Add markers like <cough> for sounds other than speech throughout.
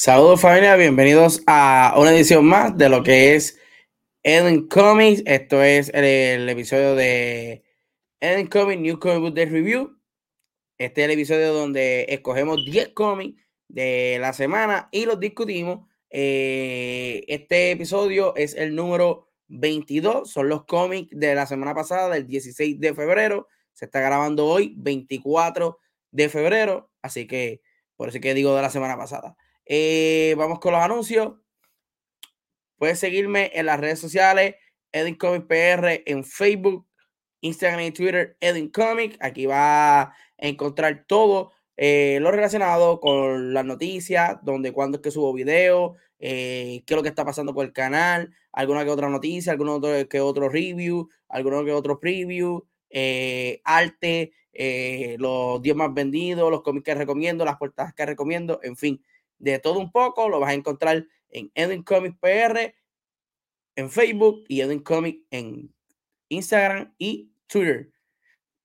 Saludos familia, bienvenidos a una edición más de lo que es Eden Comics. Esto es el, episodio de Eden Comics New Comic Book Day Review. Este es el episodio donde escogemos 10 cómics de la semana y los discutimos. Eh, este episodio es el número 22, son los cómics de la semana pasada, del 16 de febrero. Se está grabando hoy, 24 de febrero, así que por eso que digo de la semana pasada. Eh, vamos con los anuncios. Puedes seguirme en las redes sociales, Edin Comic PR en Facebook, Instagram y Twitter, Edin Comic. Aquí va a encontrar todo eh, lo relacionado con las noticias, donde, cuándo es que subo video, eh, qué es lo que está pasando con el canal, alguna que otra noticia, alguno otro, que otro review, alguno que otro preview, arte, los 10 más vendidos, los cómics que recomiendo, las portadas que recomiendo, en fin de todo un poco. Lo vas a encontrar en Edwin Comics PR, en Facebook y Edwin Comics en Instagram y Twitter.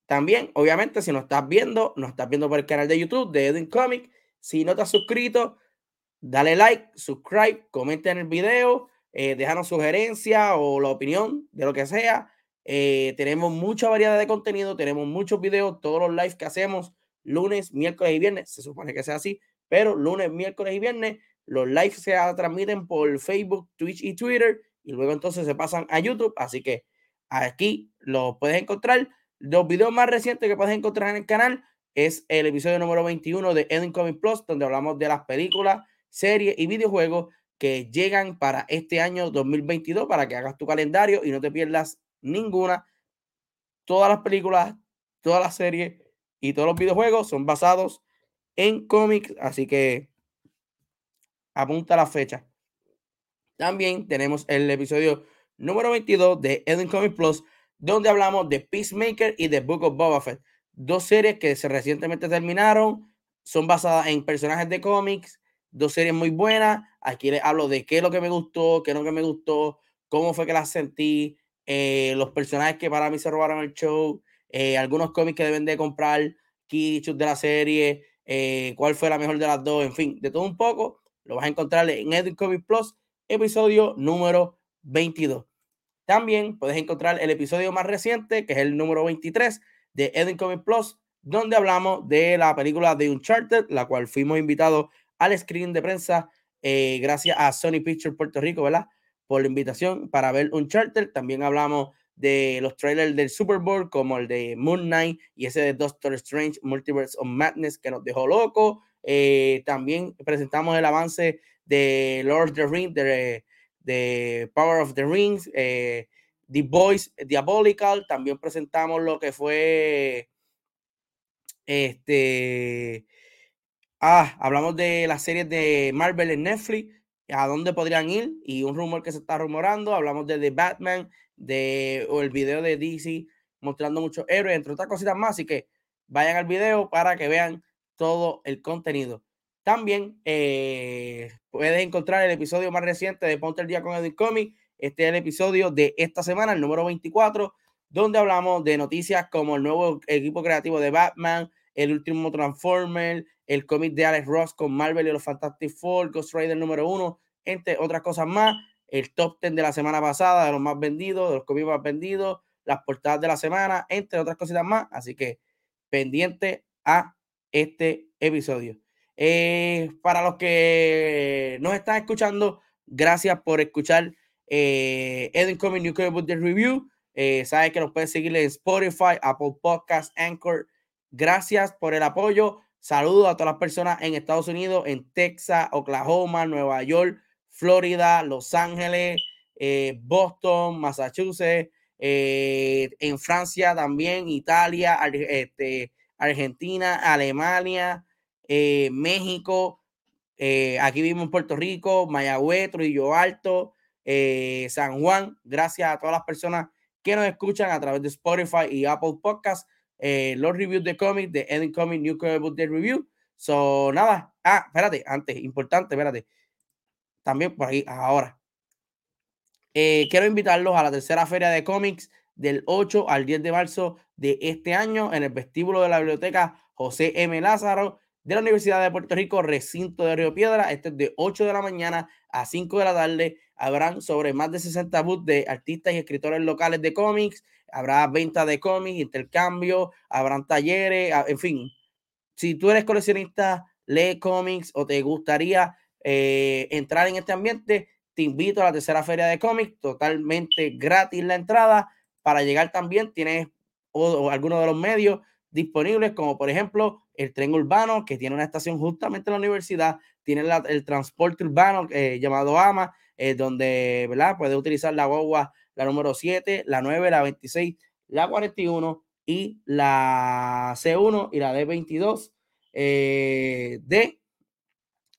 También, obviamente, si nos estás viendo, nos estás viendo por el canal de YouTube de Edwin Comics. Si no te has suscrito, dale like, subscribe, comenta en el video, eh, déjanos sugerencia o la opinión de lo que sea. Eh, tenemos mucha variedad de contenido, tenemos muchos videos, todos los lives que hacemos lunes, miércoles y viernes, se supone que sea así, pero lunes, miércoles y viernes los lives se transmiten por Facebook, Twitch y Twitter y luego entonces se pasan a YouTube. Así que aquí lo puedes encontrar. Los videos más recientes que puedes encontrar en el canal es el episodio número 21 de Eden Comic Plus, donde hablamos de las películas, series y videojuegos que llegan para este año 2022 para que hagas tu calendario y no te pierdas ninguna. Todas las películas, todas las series y todos los videojuegos son basados en cómics, así que apunta la fecha. También tenemos el episodio número 22 de Eden Comics Plus, donde hablamos de Peacemaker y de Book of Boba Fett, dos series que se recientemente terminaron, son basadas en personajes de cómics, dos series muy buenas. Aquí les hablo de qué es lo que me gustó, qué es lo que me gustó, cómo fue que las sentí, eh, los personajes que para mí se robaron el show, eh, algunos cómics que deben de comprar, kits de la serie, eh, cuál fue la mejor de las dos, en fin, de todo un poco, lo vas a encontrar en Edit Comic Plus, episodio número 22. También puedes encontrar el episodio más reciente, que es el número 23 de Edit Comic Plus, donde hablamos de la película de Uncharted, la cual fuimos invitados al screen de prensa, eh, gracias a Sony Pictures Puerto Rico, ¿verdad? Por la invitación para ver Uncharted. También hablamos de los trailers del Super Bowl, como el de Moon Knight y ese de Doctor Strange Multiverse of Madness que nos dejó loco. Eh, también presentamos el avance de Lord of the Rings, de, Power of the Rings, eh, The Voice Diabolical. También presentamos lo que fue este. Ah, hablamos de las series de Marvel en Netflix, a dónde podrían ir y un rumor que se está rumorando. Hablamos de The Batman, de, o el video de DC mostrando muchos héroes, entre otras cositas más. Así que vayan al video para que vean todo el contenido. También eh, puedes encontrar el episodio más reciente de Ponte el Día con Edwin Comic. Este es el episodio de esta semana, el número 24, donde hablamos de noticias como el nuevo equipo creativo de Batman, el último Transformer, el cómic de Alex Ross con Marvel y los Fantastic Four, Ghost Rider número uno, entre otras cosas más el top 10 de la semana pasada, de los más vendidos, de los cómics más vendidos, las portadas de la semana, entre otras cositas más. Así que pendiente a este episodio. Eh, para los que nos están escuchando, gracias por escuchar eh, Eden Comic New Comic Book Review. Eh, sabes que nos puedes seguir en Spotify, Apple Podcasts, Anchor. Gracias por el apoyo. Saludos a todas las personas en Estados Unidos, en Texas, Oklahoma, Nueva York, Florida, Los Ángeles, eh, Boston, Massachusetts, eh, en Francia también, Italia, este, Argentina, Alemania, eh, México, aquí vivimos en Puerto Rico, Mayagüez, Trujillo Alto, San Juan. Gracias a todas las personas que nos escuchan a través de Spotify y Apple Podcasts. Los reviews de cómics de Ending Comic New Comic Book Day Review. So, nada. Ah, espérate, antes, importante, espérate. También por ahí, ahora. Eh, quiero invitarlos a la tercera feria de cómics del 8 al 10 de marzo de este año en el vestíbulo de la biblioteca José M. Lázaro de la Universidad de Puerto Rico, recinto de Río Piedra. Este es de 8 de la mañana a 5 de la tarde. Habrán sobre más de 60 booths de artistas y escritores locales de cómics. Habrá venta de cómics, intercambio, habrán talleres, en fin. Si tú eres coleccionista, lee cómics o te gustaría eh, entrar en este ambiente, te invito a la tercera feria de cómics, totalmente gratis la entrada. Para llegar también tienes algunos de los medios disponibles, como por ejemplo el tren urbano, que tiene una estación justamente en la universidad, tiene el transporte urbano eh, llamado AMA, eh, donde ¿verdad? puedes utilizar la guagua, la número 7, la 9, la 26, la 41 y la C1 y la D22 eh, de,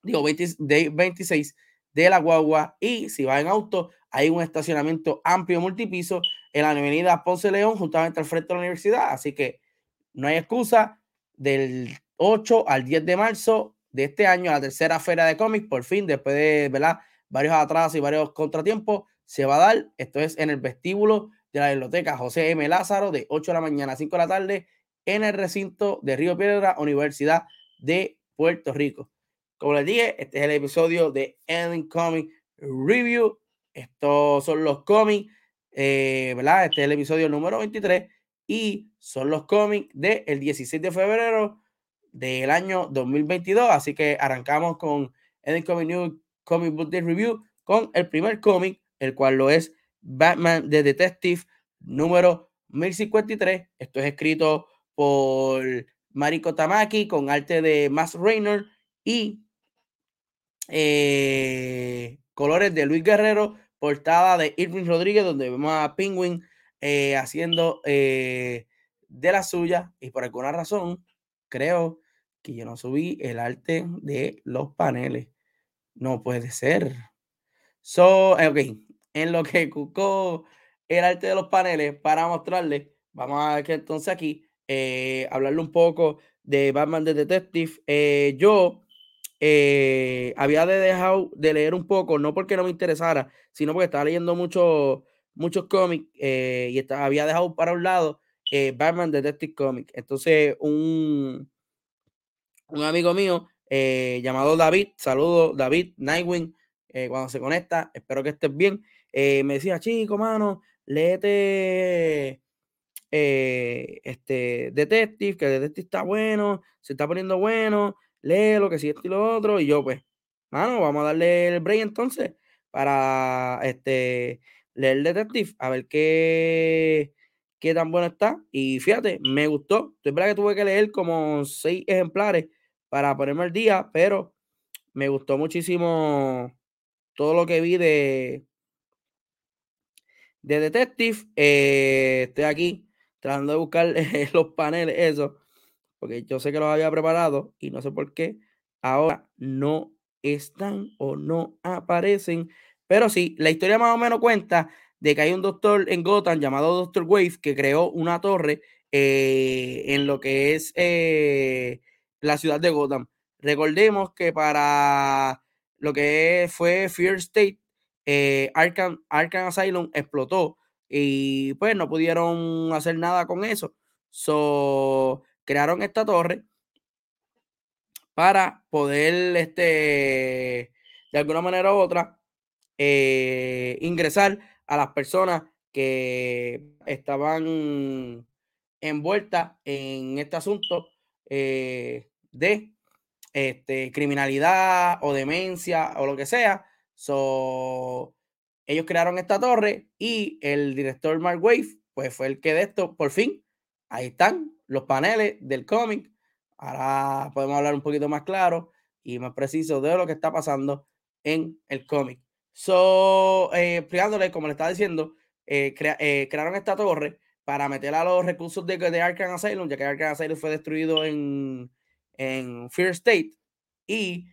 digo, 20, de 26 de la guagua y si va en auto, hay un estacionamiento amplio multipiso en la avenida Ponce León, justamente al frente de la universidad. Así que no hay excusa. Del 8 al 10 de marzo de este año, la tercera feria de cómics, por fin, después de ¿verdad? varios atrasos y varios contratiempos, se va a dar. Esto es en el vestíbulo de la biblioteca José M. Lázaro, de 8 de la mañana a 5 de la tarde, en el recinto de Río Piedra, Universidad de Puerto Rico. Como les dije, este es el episodio de Ending Comic Review. Estos son los cómics, eh, ¿verdad? Este es el episodio número 23 y son los cómics del 16 de febrero del año 2022. Así que arrancamos con Ending Comic New Comic Book Day Review con el primer cómic, el cual lo es Batman The Detective número 1053. Esto es escrito por Mariko Tamaki con arte de Max Raynor y eh, colores de Luis Guerrero, portada de Irving Rodríguez, donde vemos a Penguin eh, haciendo eh, de la suya. Y por alguna razón, creo que yo no subí el arte de los paneles. No puede ser. So, ok, en lo que cucó el arte de los paneles para mostrarles, vamos a ver que entonces aquí hablarle un poco de Batman the Detective. yo eh, había de dejado de leer un poco, no porque no me interesara, sino porque estaba leyendo mucho, muchos cómics eh, y estaba, había dejado para un lado eh, Batman Detective Comics. Entonces, un, un amigo mío llamado David, saludo David Nightwing, cuando se conecta, espero que estés bien, me decía, chico, mano, léete este Detective, que Detective está bueno, se está poniendo bueno lo que si esto y lo otro. Y yo, pues, mano, vamos a darle el break entonces para este leer detective, a ver qué, qué tan bueno está. Y fíjate, me gustó. Es verdad que tuve que leer como seis ejemplares para ponerme al día, pero me gustó muchísimo todo lo que vi de, de Detective. Eh, estoy aquí tratando de buscar <laughs> los paneles, eso porque yo sé que los había preparado y no sé por qué ahora no están o no aparecen. Pero sí, la historia más o menos cuenta de que hay un doctor en Gotham llamado Doctor Wave que creó una torre eh, en lo que es eh, la ciudad de Gotham. Recordemos que para lo que fue Fear State, eh, Arkham, Arkham Asylum explotó y pues no pudieron hacer nada con eso. So, crearon esta torre para poder, este, de alguna manera u otra, eh, ingresar a las personas que estaban envueltas en este asunto eh, de este, criminalidad o demencia o lo que sea. So, ellos crearon esta torre y el director Mark Wave, pues fue el que de esto, por fin, ahí están, los paneles del cómic. Ahora podemos hablar un poquito más claro y más preciso de lo que está pasando en el cómic. So, eh, explicándole, como le estaba diciendo, crearon esta torre para meter a los recursos de, de Arkham Asylum, ya que Arkham Asylum fue destruido en, en Fear State. Y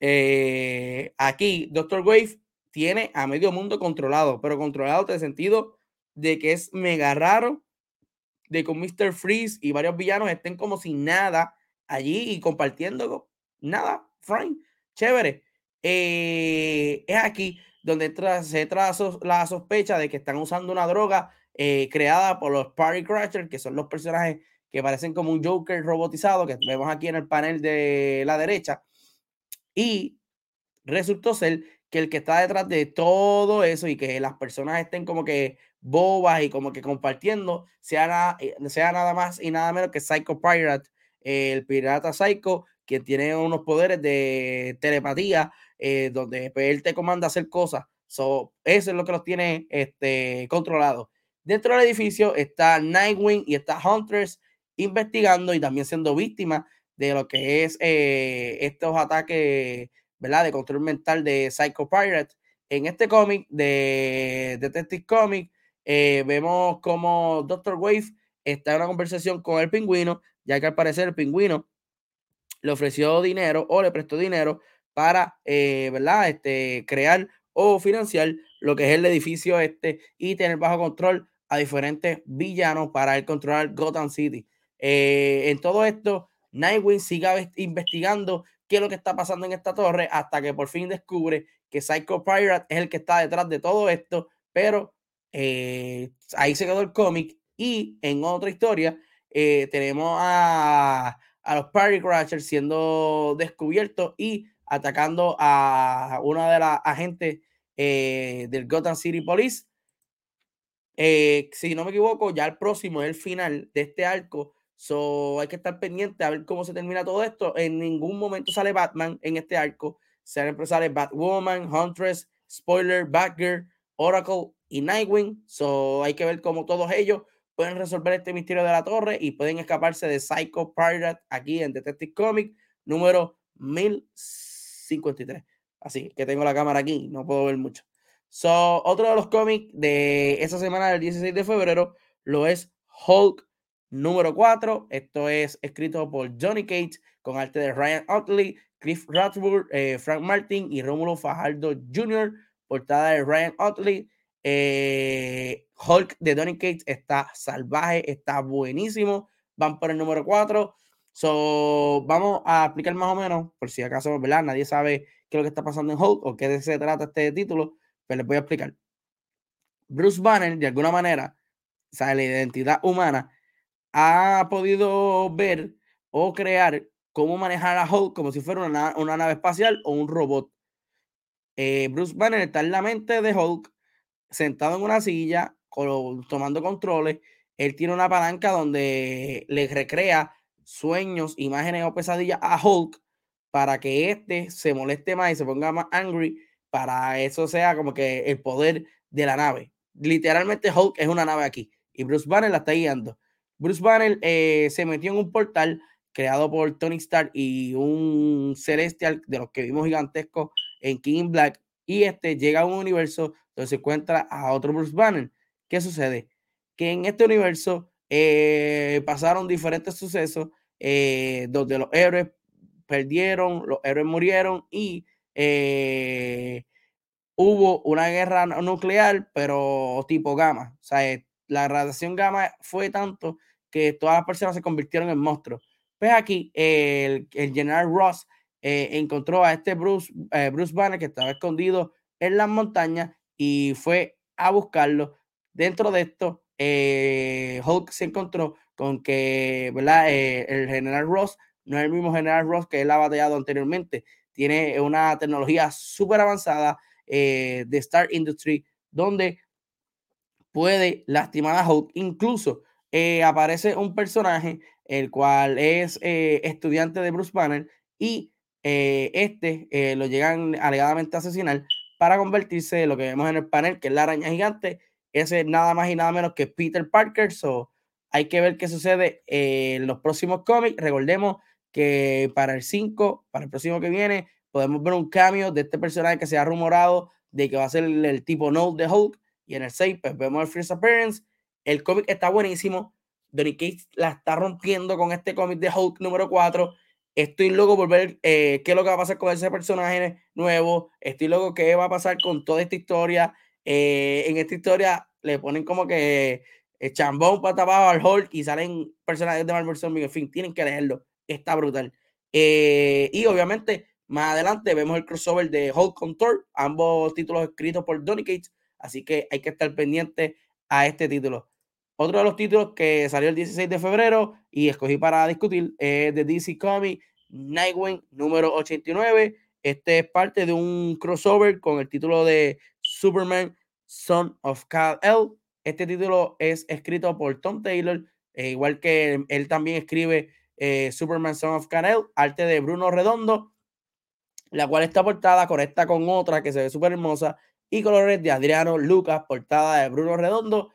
eh, aquí Doctor Wave tiene a medio mundo controlado, pero controlado en el sentido de que es mega raro de que Mr. Freeze y varios villanos estén como sin nada allí y compartiendo nada, Frank, chévere. Eh, es aquí donde se trae la sospecha de que están usando una droga eh, creada por los Party Crashers, que son los personajes que parecen como un Joker robotizado, que vemos aquí en el panel de la derecha. Y resultó ser que el que está detrás de todo eso y que las personas estén como que bobas y como que compartiendo, sea, eh, sea nada más y nada menos que Psycho Pirate, el pirata Psycho, que tiene unos poderes de telepatía, eh, donde pues, él te comanda hacer cosas. eso es lo que los tiene este, controlados. Dentro del edificio está Nightwing y está Hunters investigando y también siendo víctima de lo que es eh, estos ataques, ¿verdad? De control mental de Psycho Pirate. En este cómic de Detective Comic, eh, vemos como Doctor Wave está en una conversación con el pingüino, ya que al parecer el pingüino le ofreció dinero o le prestó dinero para, eh, ¿verdad? Este, crear o financiar lo que es el edificio este y tener bajo control a diferentes villanos para el controlar Gotham City. En todo esto, Nightwing sigue investigando qué es lo que está pasando en esta torre hasta que por fin descubre que Psycho Pirate es el que está detrás de todo esto, pero eh, ahí se quedó el cómic y en otra historia eh, tenemos a, los Party Crashers siendo descubiertos y atacando a una de las agentes eh, del Gotham City Police. si no me equivoco, ya el próximo es el final de este arco So, hay que estar pendiente a ver cómo se termina todo esto. En ningún momento sale Batman en este arco. Siempre sale Batwoman, Huntress, Spoiler, Batgirl, Oracle y Nightwing. So, hay que ver cómo todos ellos pueden resolver este misterio de la torre y pueden escaparse de Psycho Pirate aquí en Detective Comic número 1053. Así que tengo la cámara aquí, no puedo ver mucho. So, otro de los cómics de esa semana del 16 de febrero lo es Hulk número 4. Esto es escrito por Johnny Cage con arte de Ryan Otley, Cliff Rathburn, eh, Frank Martin y Rómulo Fajardo Jr. Portada de Ryan Otley. Eh, Hulk de Johnny Cage está salvaje, está buenísimo. Van por el número 4. So, vamos a explicar más o menos, por si acaso, ¿verdad? Nadie sabe qué es lo que está pasando en Hulk o qué se trata este título, pero les voy a explicar. Bruce Banner, de alguna manera, o sea, la identidad humana, ha podido ver o crear cómo manejar a Hulk como si fuera una, una nave espacial o un robot. Eh, Bruce Banner está en la mente de Hulk, sentado en una silla, tomando controles. Él tiene una palanca donde le recrea sueños, imágenes o pesadillas a Hulk para que éste se moleste más y se ponga más angry, para eso sea como que el poder de la nave. Literalmente Hulk es una nave aquí y Bruce Banner la está guiando. Bruce Banner eh, se metió en un portal creado por Tony Stark y un celestial de los que vimos gigantescos en King Black. Y este llega a un universo donde se encuentra a otro Bruce Banner. ¿Qué sucede? Que en este universo eh, pasaron diferentes sucesos eh, donde los héroes perdieron, los héroes murieron y hubo una guerra nuclear, pero tipo gamma. O sea, la radiación gamma fue tanto que todas las personas se convirtieron en monstruos. Pues aquí el, General Ross eh, encontró a este Bruce, eh, Bruce Banner que estaba escondido en las montañas y fue a buscarlo. Dentro de esto, eh, Hulk se encontró con que ¿verdad? el General Ross no es el mismo General Ross que él ha batallado anteriormente. Tiene una tecnología súper avanzada de Star Industry donde puede lastimar a Hulk. Incluso eh, aparece un personaje, el cual es eh, estudiante de Bruce Banner, y eh, este lo llegan alegadamente a asesinar para convertirse en lo que vemos en el panel, que es la araña gigante. Ese es nada más y nada menos que Peter Parker. So, hay que ver qué sucede en los próximos cómics. Recordemos que para el 5, para el próximo que viene, podemos ver un cambio de este personaje que se ha rumorado de que va a ser el, tipo Note de Hulk y en el 6 pues vemos el First Appearance. El cómic está buenísimo. Donny Cates la está rompiendo con este cómic de Hulk número 4. Estoy loco por ver eh, qué es lo que va a pasar con ese personaje nuevo. Estoy loco qué va a pasar con toda esta historia. Eh, en esta historia le ponen como que el chambón para tapar al Hulk y salen personajes de Marvel Zombie. En fin, tienen que leerlo. Está brutal. Eh, y obviamente, más adelante vemos el crossover de Hulk con Thor, ambos títulos escritos por Donny Cates. Así que hay que estar pendiente a este título. Otro de los títulos que salió el 16 de febrero y escogí para discutir es de DC Comics Nightwing número 89. Este es parte de un crossover con el título de Superman Son of Kal-El. Este título es escrito por Tom Taylor, eh, igual que él, también escribe eh, Superman Son of Kal-El, arte de Bruno Redondo, la cual está portada conecta con otra que se ve súper hermosa y colores de Adriano Lucas, portada de Bruno Redondo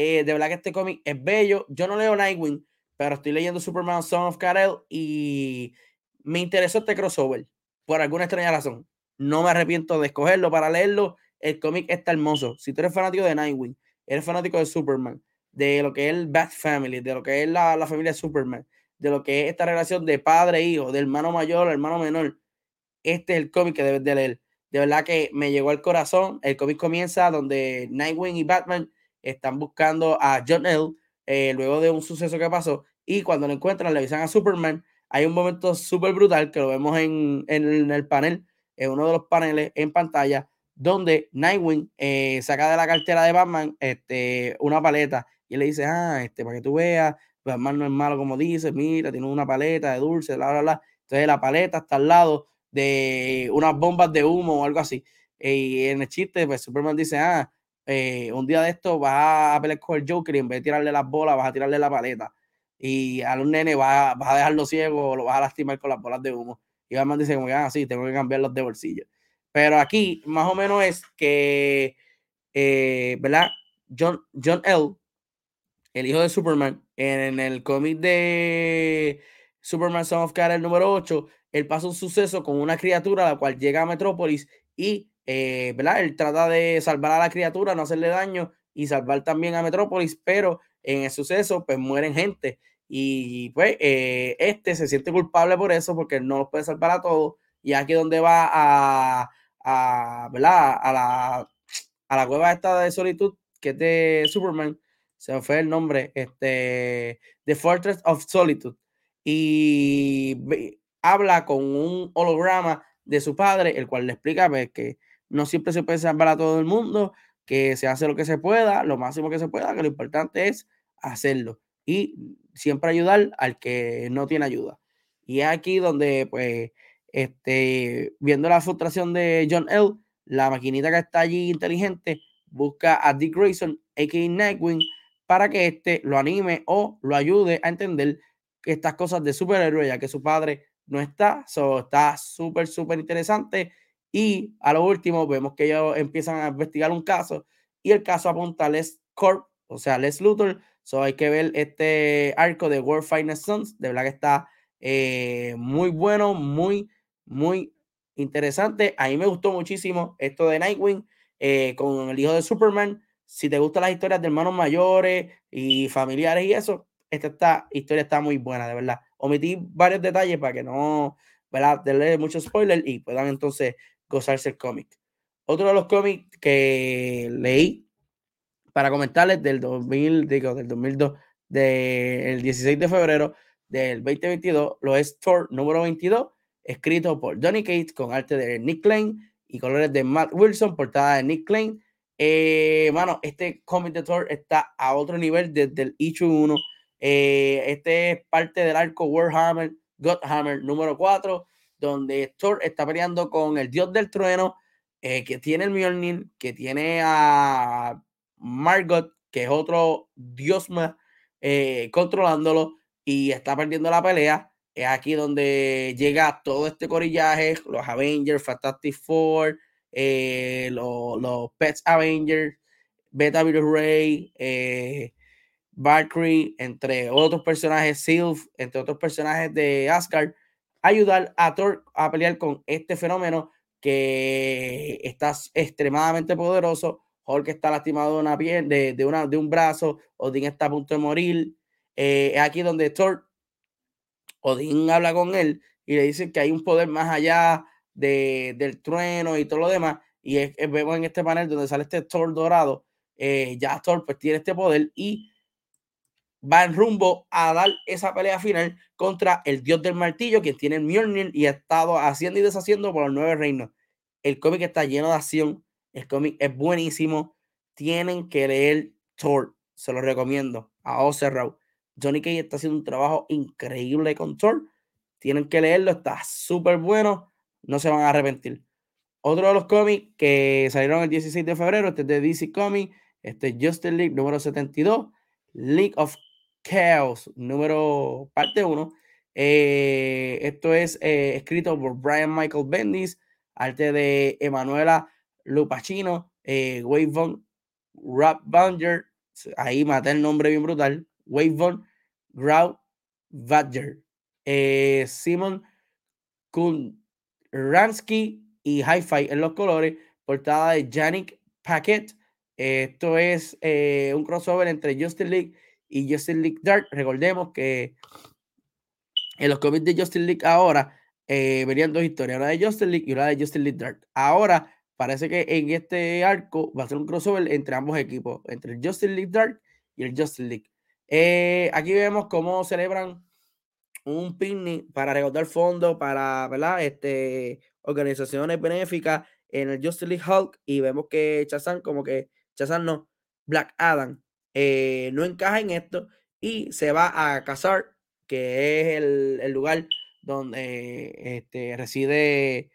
eh, de verdad que este cómic es bello. Yo no leo Nightwing, pero estoy leyendo Superman Son of Kal-El y me interesó este crossover por alguna extraña razón. No me arrepiento de escogerlo para leerlo. El cómic está hermoso. Si tú eres fanático de Nightwing, eres fanático de Superman, de lo que es el Bat Family, de lo que es la, la familia de Superman, de lo que es esta relación de padre e de hermano mayor, hermano menor, este es el cómic que debes de leer. De verdad que me llegó al corazón. El cómic comienza donde Nightwing y Batman están buscando a John L. Eh, luego de un suceso que pasó y cuando lo encuentran le avisan a Superman. Hay un momento súper brutal que lo vemos en, en, el panel, en uno de los paneles en pantalla, donde Nightwing eh, saca de la cartera de Batman este, una paleta y le dice, ah, este, para que tú veas, Batman no es malo como dice, mira, tiene una paleta de dulce, bla, bla, bla. Entonces la paleta está al lado de unas bombas de humo o algo así. Y en el chiste, pues Superman dice, ah, eh, un día de esto vas a pelear con el Joker y en vez de tirarle las bolas, vas a tirarle la paleta. Y a un nene vas, a dejarlo ciego o lo vas a lastimar con las bolas de humo. Y Batman dice como ah, sí, tengo que cambiarlos de bolsillo. Pero aquí, más o menos es que, eh, ¿verdad? John, John L., el hijo de Superman, en, el cómic de Superman Son of el número 8, él pasa un suceso con una criatura la cual llega a Metrópolis y eh, ¿verdad? Él trata de salvar a la criatura, no hacerle daño y salvar también a Metrópolis, pero en el suceso, pues mueren gente. Y pues eh, este se siente culpable por eso, porque no los puede salvar a todos. Y aquí donde va a, a, ¿verdad? a, la, a la cueva esta de solitud, que es de Superman, se me fue el nombre, este, The Fortress of Solitude. Y habla con un holograma de su padre, el cual le explica pues, que no siempre se puede salvar a todo el mundo, que se hace lo que se pueda, lo máximo que se pueda, que lo importante es hacerlo y siempre ayudar al que no tiene ayuda. Y es aquí donde, pues, este, viendo la frustración de John L., la maquinita que está allí inteligente busca a Dick Grayson, a.k.a. Nightwing, para que éste lo anime o lo ayude a entender estas cosas de superhéroe, ya que su padre no está. So, está súper, súper interesante. Y a lo último vemos que ellos empiezan a investigar un caso y el caso apunta a Les Corp, o sea, Les Luthor. So hay que ver este arco de World Finest Sons. De verdad que está eh, muy bueno, muy, muy interesante. A mí me gustó muchísimo esto de Nightwing eh, con el hijo de Superman. Si te gustan las historias de hermanos mayores y familiares y eso, esta, historia está muy buena, de verdad. Omití varios detalles para que no, ¿verdad? Darle mucho spoiler y puedan entonces gozarse el cómic. Otro de los cómics que leí para comentarles del 2000, digo, del 2002, del 16 de febrero del 2022, lo es Thor número 22, escrito por Donny Cates con arte de Nick Klein y colores de Matt Wilson, portada de Nick Klein. Eh, mano, este cómic de Thor está a otro nivel desde el issue 1. Eh, este es parte del arco Warhammer, Godhammer número 4 donde Thor está peleando con el dios del trueno, eh, que tiene el Mjolnir, que tiene a Margot, que es otro dios más, eh, controlándolo y está perdiendo la pelea. Es aquí donde llega todo este corillaje, los Avengers, Fantastic Four, eh, los, los, Pets Avengers, Beta Virus Ray, Valkyrie, entre otros personajes, Sylph, entre otros personajes de Asgard ayudar a Thor a pelear con este fenómeno que está extremadamente poderoso Hulk está lastimado de una piel, de, una, de un brazo, Odín está a punto de morir. Eh, es aquí donde Thor, Odín habla con él y le dice que hay un poder más allá de, del trueno y todo lo demás. Y vemos en este panel donde sale este Thor dorado, eh, ya Thor pues tiene este poder y va en rumbo a dar esa pelea final contra el dios del martillo, quien tiene el y ha estado haciendo y deshaciendo por los nueve reinos. El cómic está lleno de acción, el cómic es buenísimo. Tienen que leer Thor, se lo recomiendo. A Ocerrau. Johnny Cage está haciendo un trabajo increíble con Thor. Tienen que leerlo, está súper bueno. No se van a arrepentir. Otro de los cómics que salieron el 16 de febrero, este es de DC Comics, este es Justice League número 72, League of Chaos número parte 1. Eh, esto es eh, escrito por Brian Michael Bendis, arte de Emanuela Lupacino, eh, Wave Rap Banger, ahí maté el nombre bien brutal, Wave Von Grau Badger, eh, Simon Kunransky y Hi-Fi en los colores, portada de Yannick Paquet. Esto es eh, un crossover entre Justin League y Justin League Dark. Recordemos que en los cómics de Justin League ahora eh, venían dos historias, una de Justin League y una de Justin League Dark. Ahora parece que en este arco va a ser un crossover entre ambos equipos, entre el Justin League Dark y el Justin League. Eh, aquí vemos cómo celebran un picnic para recaudar fondos para ¿verdad? Este, organizaciones benéficas en el Justin League Hulk y vemos que Chazan como que Chazan no, Black Adam eh, no encaja en esto y se va a casar, que es el, lugar donde este, reside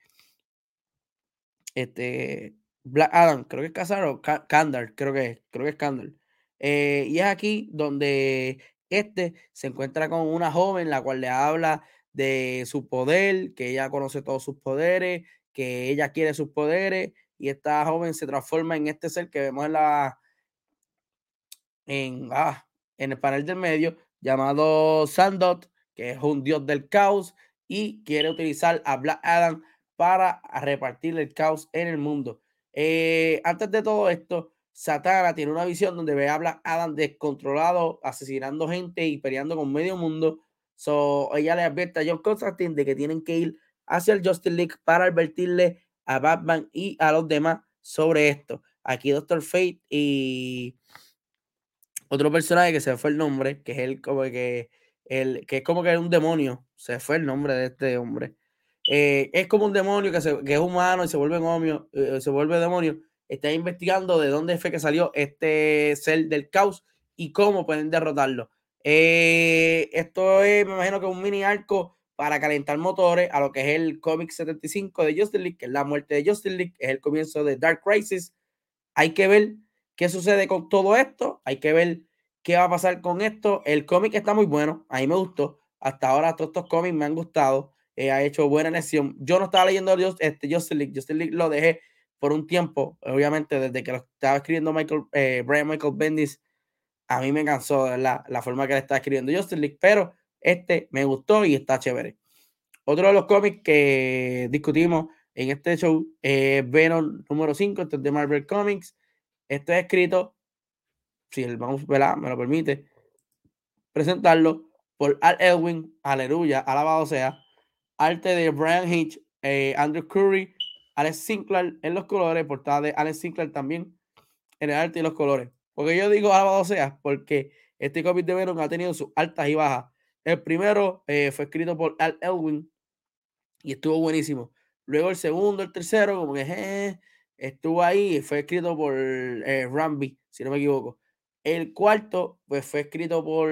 este, Black Adam, creo que es Casar o Candor, creo que es, creo que es. Eh, y es aquí donde este se encuentra con una joven, la cual le habla de su poder, que ella conoce todos sus poderes, que ella quiere sus poderes, y esta joven se transforma en este ser que vemos en la, en, ah, en el panel del medio llamado Sandot, que es un dios del caos y quiere utilizar a Black Adam para repartir el caos en el mundo. Eh, antes de todo esto, Satana tiene una visión donde ve a Black Adam descontrolado, asesinando gente y peleando con medio mundo. So, ella le advierte a John Constantine de que tienen que ir hacia el Justice League para advertirle a Batman y a los demás sobre esto. Aquí Doctor Fate y otro personaje que se fue el nombre, que es el como que el que es como que un demonio, se fue el nombre de este hombre. Eh, es como un demonio que, es humano y se vuelve demonio, eh, se vuelve demonio. Está investigando de dónde fue que salió este ser del caos y cómo pueden derrotarlo. Eh, esto es, me imagino que un mini arco para calentar motores a lo que es el cómic 75 de Justice League, que es la muerte de Justice League, es el comienzo de Dark Crisis. Hay que ver ¿Qué sucede con todo esto? Hay que ver qué va a pasar con esto. El cómic está muy bueno, a mí me gustó. Hasta ahora todos estos cómics me han gustado. Eh, ha hecho buena lección. Yo no estaba leyendo este, Justice League. Justice League lo dejé por un tiempo, obviamente desde que lo estaba escribiendo Michael, eh, Brian Michael Bendis. A mí me cansó la, la forma que le estaba escribiendo Justice League, pero este me gustó y está chévere. Otro de los cómics que discutimos en este show es Venom número 5, este es de Marvel Comics. Esto es escrito, si el vamos, ¿verdad? me lo permite, presentarlo por Al Elwin, aleluya, alabado sea, arte de Brian Hitch, eh, Andrew Curry, Alex Sinclair en los colores, portada de Alex Sinclair también en el arte y los colores. Porque yo digo alabado sea, porque este cómic de Venom ha tenido sus altas y bajas. El primero eh, fue escrito por Al Elwin y estuvo buenísimo. Luego el segundo, el tercero, como que eh, estuvo ahí, fue escrito por eh, si no me equivoco. El cuarto, pues fue escrito por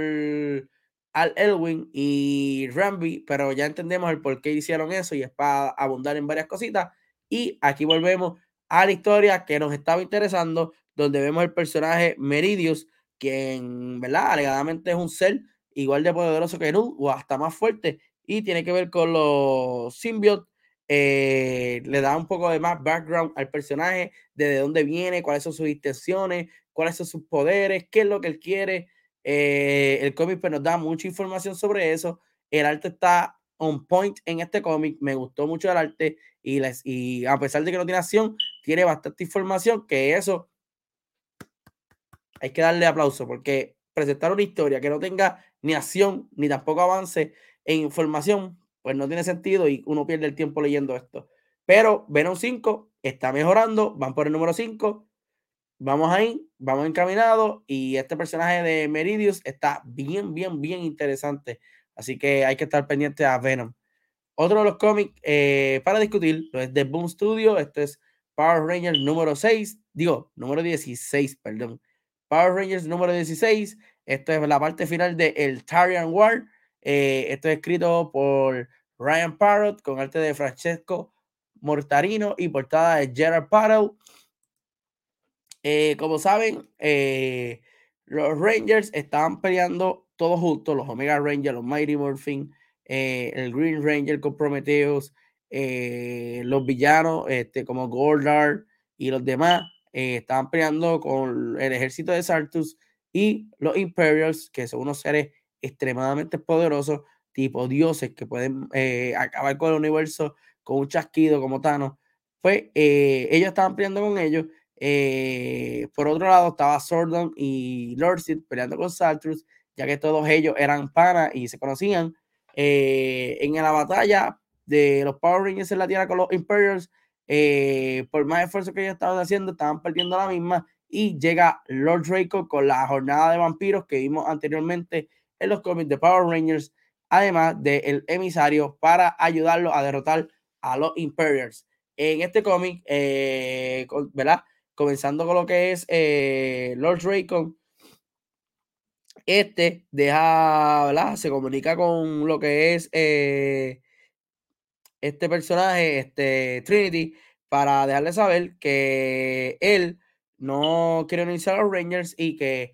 Al Elwin y Ramby, pero ya entendemos el por qué hicieron eso y es para abundar en varias cositas. Y aquí volvemos a la historia que nos estaba interesando, donde vemos el personaje Meridius, quien, ¿verdad? Alegadamente es un ser igual de poderoso que Nu o hasta más fuerte y tiene que ver con los symbiotes eh, le da un poco de más background al personaje, de dónde viene, cuáles son sus intenciones, cuáles son sus poderes, qué es lo que él quiere. Eh, el cómic pues, nos da mucha información sobre eso. El arte está on point en este cómic. Me gustó mucho el arte y, y a pesar de que no tiene acción, tiene bastante información que eso hay que darle aplauso porque presentar una historia que no tenga ni acción ni tampoco avance en información, pues no tiene sentido y uno pierde el tiempo leyendo esto. Pero Venom 5 está mejorando, van por el número 5, vamos ahí, vamos encaminados y este personaje de Meridius está bien, bien, bien interesante. Así que hay que estar pendiente a Venom. Otro de los cómics eh, para discutir es de Boom Studio. Este es Power Rangers número 6, digo, número 16, perdón. Power Rangers número 16. Esto es la parte final de El Tarian War. Eh, esto es escrito por Ryan Parrott con arte de Francesco Mortarino y portada de Gerard Parrott. Eh, como saben, eh, los Rangers estaban peleando todos juntos, los Omega Rangers, los Mighty Morphin, el Green Ranger con Prometheus, los villanos este, como Goldar y los demás estaban peleando con el ejército de Sartus y los Imperials, que son unos seres extremadamente poderosos, tipo dioses que pueden eh, acabar con el universo con un chasquido como Thanos. Pues eh, ellos estaban peleando con ellos. por otro lado estaba Sordon y Lordsid peleando con Sartus, ya que todos ellos eran panas y se conocían. en la batalla de los Power Rangers en la Tierra con los Imperials, eh, por más esfuerzo que ellos estaban haciendo, estaban perdiendo la misma. Y llega Lord Draco con la jornada de vampiros que vimos anteriormente en los cómics de Power Rangers, además del emisario para ayudarlo a derrotar a los Imperials. En este cómic, eh, ¿verdad? Comenzando con lo que es eh, Lord Draco, este deja, ¿verdad? Se comunica con lo que es este personaje, este Trinity, para dejarle saber que él no quiere unirse a los Rangers y que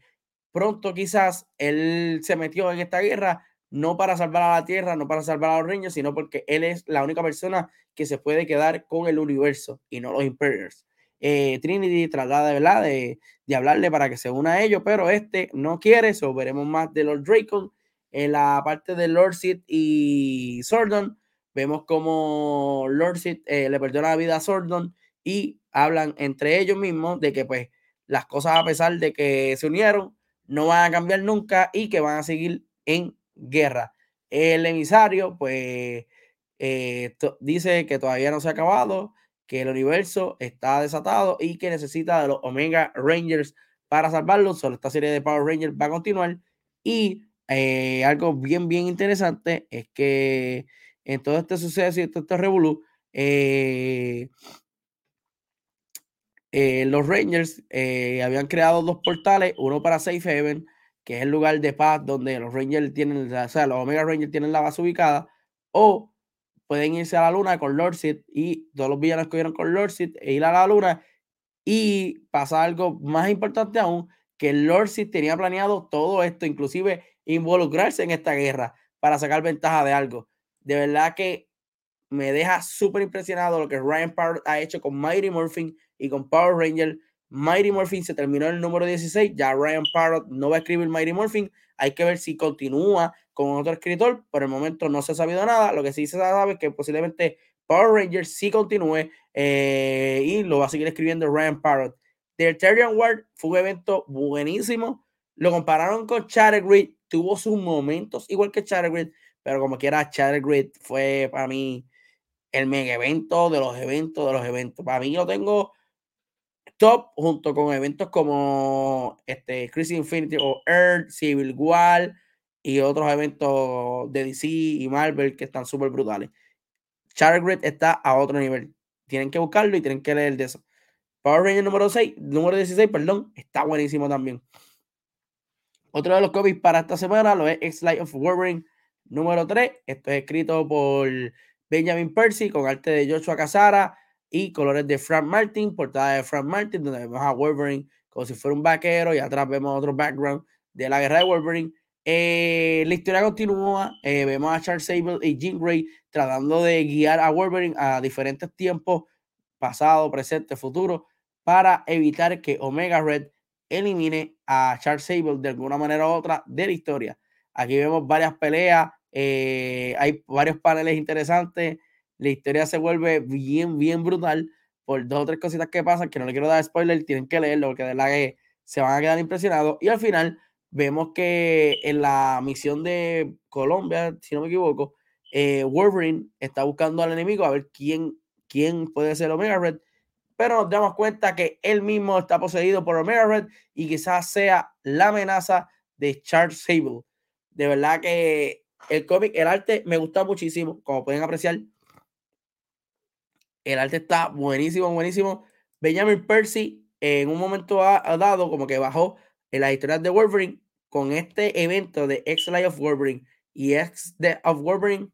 pronto quizás él se metió en esta guerra no para salvar a la Tierra, no para salvar a los Rangers, sino porque él es la única persona que se puede quedar con el universo y no los Imperials. Eh, Trinity trata de. De, de, hablarle para que se una a ellos, pero este no quiere, eso veremos más de Lord Dracon en la parte de Lord Sid y Sordon Vemos como Lord eh, le perdona la vida a Sordon y hablan entre ellos mismos de que pues las cosas a pesar de que se unieron no van a cambiar nunca y que van a seguir en guerra. El emisario pues eh, dice que todavía no se ha acabado, que el universo está desatado y que necesita de los Omega Rangers para salvarlo. Solo esta serie de Power Rangers va a continuar. Y eh, algo bien, bien interesante es que en todo este suceso y todo este revolú, eh, eh, los Rangers eh, habían creado dos portales, uno para Safe Haven, que es el lugar de paz donde los Rangers tienen, o sea, los Omega Rangers tienen la base ubicada, o pueden irse a la luna con Lord Sid y todos los villanos que vieron con Lord Sid e ir a la luna. Y pasa algo más importante aún, que Lord Sid tenía planeado todo esto, inclusive involucrarse en esta guerra para sacar ventaja de algo. De verdad que me deja súper impresionado lo que Ryan Power ha hecho con Mighty Morphin y con Power Ranger. Mighty Morphin se terminó el número 16, ya Ryan Parrott no va a escribir Mighty Morphin, hay que ver si continúa con otro escritor, por el momento no se ha sabido nada, lo que sí se sabe es que posiblemente Power Rangers sí continúe eh, y lo va a seguir escribiendo Ryan Parrott. The Terrian Ward fue un evento buenísimo, lo compararon con Grid, tuvo sus momentos igual que Grid, pero como quiera, Charter Grid fue para mí el mega evento de los eventos de los eventos. Para mí yo tengo top junto con eventos como este Chris Infinity o Earth, Civil War y otros eventos de DC y Marvel que están súper brutales. Charter Grid está a otro nivel. Tienen que buscarlo y tienen que leer de eso. Power Ranger número 6, número 16, perdón, está buenísimo también. Otro de los cómics para esta semana lo es X-Light of Wolverine número 3. Esto es escrito por Benjamin Percy con arte de Joshua Casara y colores de Frank Martin, portada de Frank Martin, donde vemos a Wolverine como si fuera un vaquero y atrás vemos otro background de la guerra de Wolverine. Eh, la historia continúa, eh, vemos a Charles Sable y Jean Grey tratando de guiar a Wolverine a diferentes tiempos, pasado, presente, futuro, para evitar que Omega Red elimine a Charles Sable de alguna manera u otra de la historia. Aquí vemos varias peleas, eh, hay varios paneles interesantes. La historia se vuelve bien, bien brutal por dos o tres cositas que pasan que no le quiero dar spoiler, tienen que leerlo porque de verdad que se van a quedar impresionados. Y al final vemos que en la misión de Colombia, si no me equivoco, eh, Wolverine está buscando al enemigo a ver quién, quién puede ser Omega Red. Pero nos damos cuenta que él mismo está poseído por Omega Red y quizás sea la amenaza de Charles Sable. De verdad que el cómic, el arte me gusta muchísimo, como pueden apreciar. El arte está buenísimo, buenísimo. Benjamin Percy en un momento ha, dado como que bajó en las historias de Wolverine con este evento de X-Life of Wolverine y X of Wolverine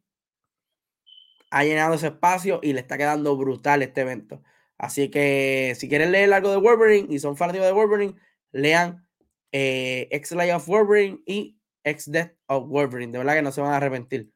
ha llenado ese espacio y le está quedando brutal este evento. Así que si quieren leer algo de Wolverine y son fanáticos de Wolverine, lean eh, X-Life of Wolverine y X-Death of Wolverine. De verdad que no se van a arrepentir.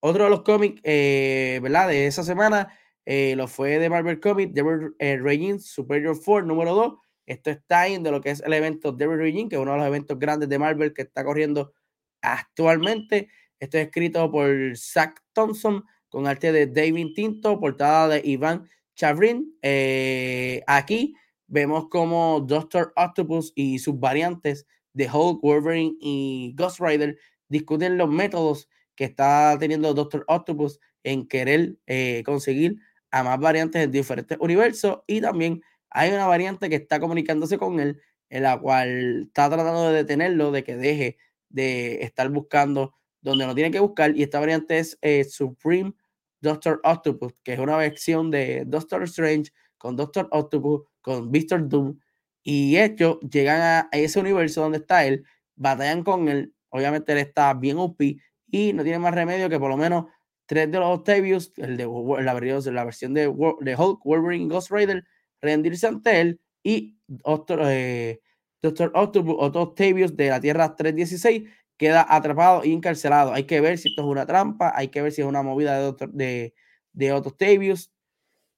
Otro de los cómics, eh, ¿verdad? De esa semana eh, lo fue de Marvel Comics, Devil eh, Superior 4, número 2. Esto está en de lo que es el evento Devil Regine, que es uno de los eventos grandes de Marvel que está corriendo actualmente. Esto es escrito por Zach Thompson con arte de David Tinto, portada de Iván Chavrin. Eh, aquí vemos como Doctor Octopus y sus variantes de Hulk, Wolverine y Ghost Rider discuten los métodos que está teniendo Doctor Octopus en querer conseguir a más variantes en diferentes universos y también hay una variante que está comunicándose con él en la cual está tratando de detenerlo de que deje de estar buscando donde no tiene que buscar y esta variante es eh, Supreme Doctor Octopus que es una versión de Doctor Strange con Doctor Octopus con Victor Doom y ellos llegan a, ese universo donde está él batallan con él obviamente él está bien OP y no tiene más remedio que por lo menos tres de los Octavius, el de la, la versión de, de, Hulk, Wolverine Ghost Rider, rendirse ante él y otro, eh, Doctor Octavius de la Tierra 316 queda atrapado y encarcelado. Hay que ver si esto es una trampa, hay que ver si es una movida de, otro, de, de Octavius.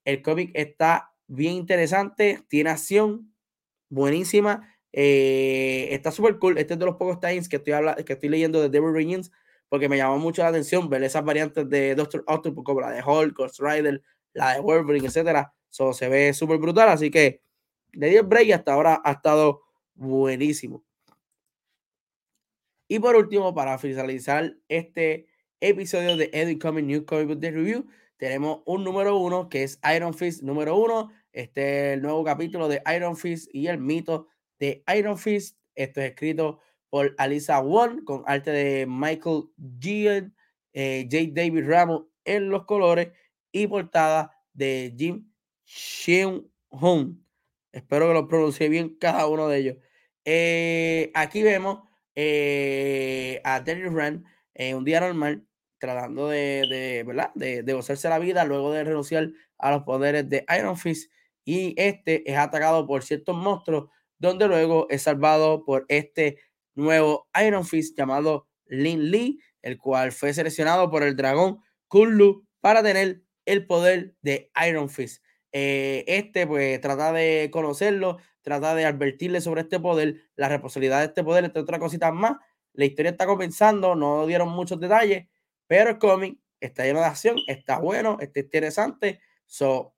El cómic está bien interesante, tiene acción buenísima, eh, está súper cool. Este es de los pocos times que estoy, que estoy leyendo de Devil Reigns porque me llamó mucho la atención ver esas variantes de Doctor Octopus como la de Hulk, Ghost Rider, la de Wolverine, etcétera. Eso se ve súper brutal, así que le di el break y hasta ahora ha estado buenísimo. Y por último, para finalizar este episodio de Eddie Coming New Comic Book Review, tenemos un número uno que es Iron Fist número uno. Este es el nuevo capítulo de Iron Fist y el mito de Iron Fist. Esto es escrito por Alisa Won, con arte de Michael Gian, eh, J. David Ramos en los colores y portada de Jim Sheung Hoon. Espero que lo pronuncie bien cada uno de ellos. Eh, aquí vemos eh, a Terry Rand en un día normal tratando de, de, ¿verdad? De, de, gozarse la vida luego de renunciar a los poderes de Iron Fist y este es atacado por ciertos monstruos donde luego es salvado por este nuevo Iron Fist llamado Lin Lee, el cual fue seleccionado por el dragón Kulu para tener el poder de Iron Fist. Eh, este, pues, trata de conocerlo, trata de advertirle sobre este poder, la responsabilidad de este poder, entre otras cositas más. La historia está comenzando, no dieron muchos detalles, pero el cómic está lleno de acción, está bueno, está interesante. So,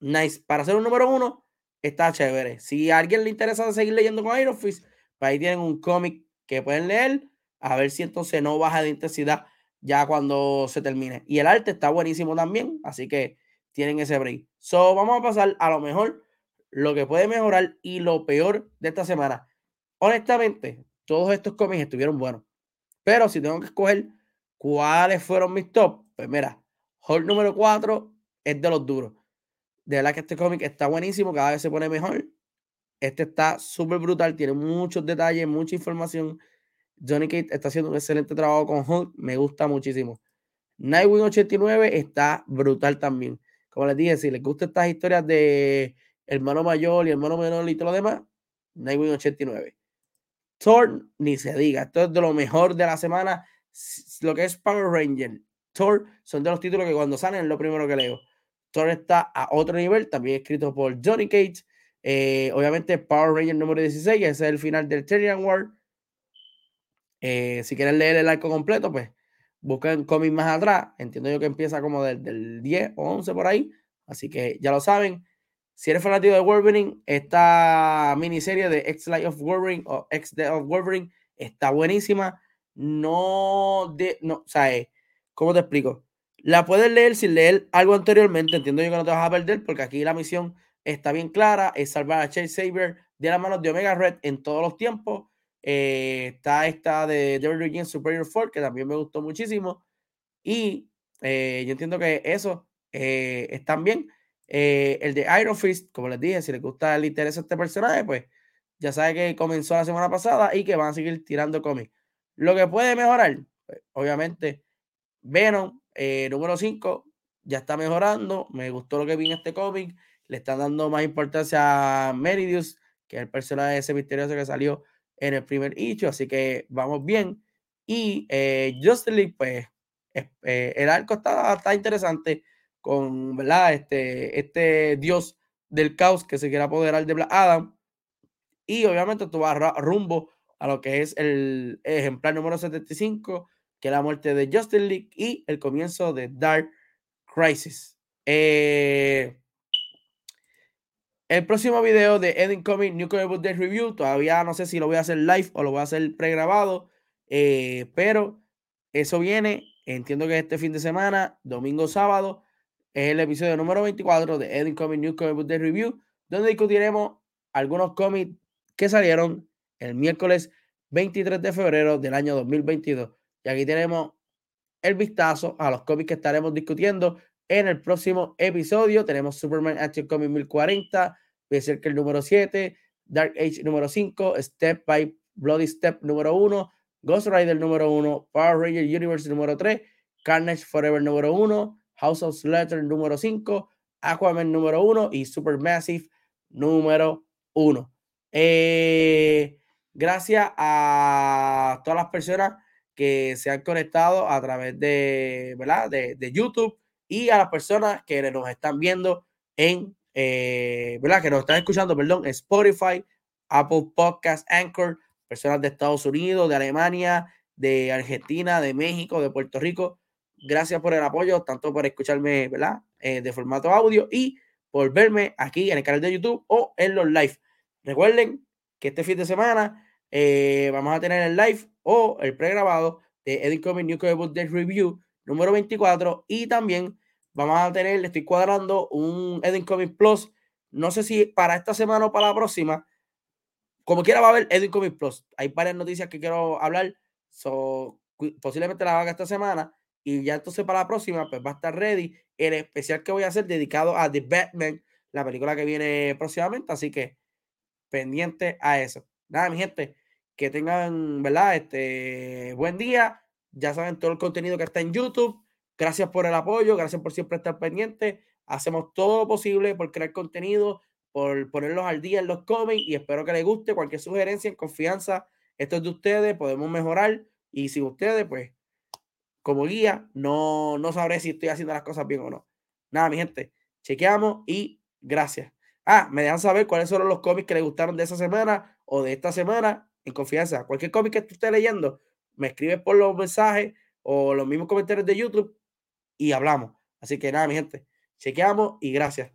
nice. Para ser un número uno, está chévere. Si a alguien le interesa seguir leyendo con Iron Fist, ahí tienen un cómic que pueden leer, a ver si entonces no baja de intensidad ya cuando se termine. Y el arte está buenísimo también, así que tienen ese break. So, vamos a pasar a lo mejor, lo que puede mejorar y lo peor de esta semana. Honestamente, todos estos cómics estuvieron buenos. Pero si tengo que escoger cuáles fueron mis top, pues mira, Hulk número 4 es de los duros. De verdad que este cómic está buenísimo, cada vez se pone mejor. Este está súper brutal, tiene muchos detalles, mucha información. Johnny Cage está haciendo un excelente trabajo con Hulk, me gusta muchísimo. Nightwing 89 está brutal también. Como les dije, si les gustan estas historias de hermano mayor y hermano menor y todo lo demás, Nightwing 89. Thor, ni se diga, esto es de lo mejor de la semana. Lo que es Power Ranger, Thor son de los títulos que cuando salen es lo primero que leo. Thor está a otro nivel, también escrito por Johnny Cage. Eh, obviamente, Power Ranger número 16, ese es el final del Terrian War. Eh, si quieren leer el arco completo, pues busquen cómics más atrás. Entiendo yo que empieza como del, 10 o 11 por ahí. Así que ya lo saben. Si eres fanático de Wolverine, esta miniserie de X Life of Wolverine o X Death of Wolverine está buenísima. No, de, no, o sea, eh, ¿cómo te explico? La puedes leer sin leer algo anteriormente. Entiendo yo que no te vas a perder porque aquí la misión está bien clara. Es salvar a Chase Saber de las manos de Omega Red en todos los tiempos. Eh, está esta de Devil Superior 4 que también me gustó muchísimo. Y eh, yo entiendo que eso eh, bien. Eh, el de Iron Fist, como les dije, si les gusta el interés a este personaje, pues ya sabe que comenzó la semana pasada y que van a seguir tirando cómics. Lo que puede mejorar, pues, obviamente, Venom, número 5, ya está mejorando. Me gustó lo que vi este cómic. Le están dando más importancia a Meridius, que es el personaje ese misterioso que salió en el primer issue. Así que vamos bien. Y eh, League, pues eh, el arco está, está, interesante con, ¿verdad? Este, este dios del caos que se quiere apoderar de Black Adam. Y obviamente tú vas rumbo a lo que es el ejemplar número 75, que es la muerte de Justin League y el comienzo de Dark Crisis. Eh, el próximo video de Eden Comic New Comic Book Day Review, todavía no sé si lo voy a hacer live o lo voy a hacer pregrabado, eh, pero eso viene Entiendo que este fin de semana, domingo, sábado, es el episodio número 24 de Edin Comic News Comic Book Day Review, donde discutiremos algunos cómics que salieron el miércoles 23 de febrero del año 2022. Y aquí tenemos el vistazo a los cómics que estaremos discutiendo en el próximo episodio. Tenemos Superman Action Comic 1040, el número 7, Dark Age número 5, Step by Bloody Step número 1, Ghost Rider número 1, Power Ranger Universe número 3, Carnage Forever número 1, House of Slater número 5, Aquaman número 1 y Supermassive número 1. Eh, gracias a todas las personas que se han conectado a través de, ¿verdad? de, de YouTube y a las personas que nos están viendo en, eh, ¿verdad? Que nos están escuchando, perdón, Spotify, Apple Podcast, Anchor, personas de Estados Unidos, de Alemania, de Argentina, de México, de Puerto Rico. Gracias por el apoyo, tanto por escucharme, ¿verdad? Eh, de formato audio y por verme aquí en el canal de YouTube o en los live. Recuerden que este fin de semana eh, vamos a tener el live o el pregrabado de Edit Comic New Book Review número 24 y también vamos a tener, le estoy cuadrando un Edit Comic Plus. No sé si para esta semana o para la próxima, como quiera va a haber Edwin Comics Plus. Hay varias noticias que quiero hablar. posiblemente la haga esta semana. Y ya entonces para la próxima, pues va a estar ready el especial que voy a hacer dedicado a The Batman, la película que viene próximamente. Así que pendiente a eso. Nada, mi gente, que tengan, ¿verdad? Este buen día. Ya saben todo el contenido que está en YouTube. Gracias por el apoyo, gracias por siempre estar pendiente. Hacemos todo lo posible por crear contenido por ponerlos al día en los cómics y espero que les guste. Cualquier sugerencia en confianza, esto es de ustedes, podemos mejorar y sin ustedes, pues, como guía, no, no sabré si estoy haciendo las cosas bien o no. Nada, mi gente, chequeamos y gracias. Ah, me dejan saber cuáles son los cómics que les gustaron de esa semana o de esta semana en confianza. Cualquier cómic que esté leyendo, me escribe por los mensajes o los mismos comentarios de YouTube y hablamos. Así que nada, mi gente, chequeamos y gracias.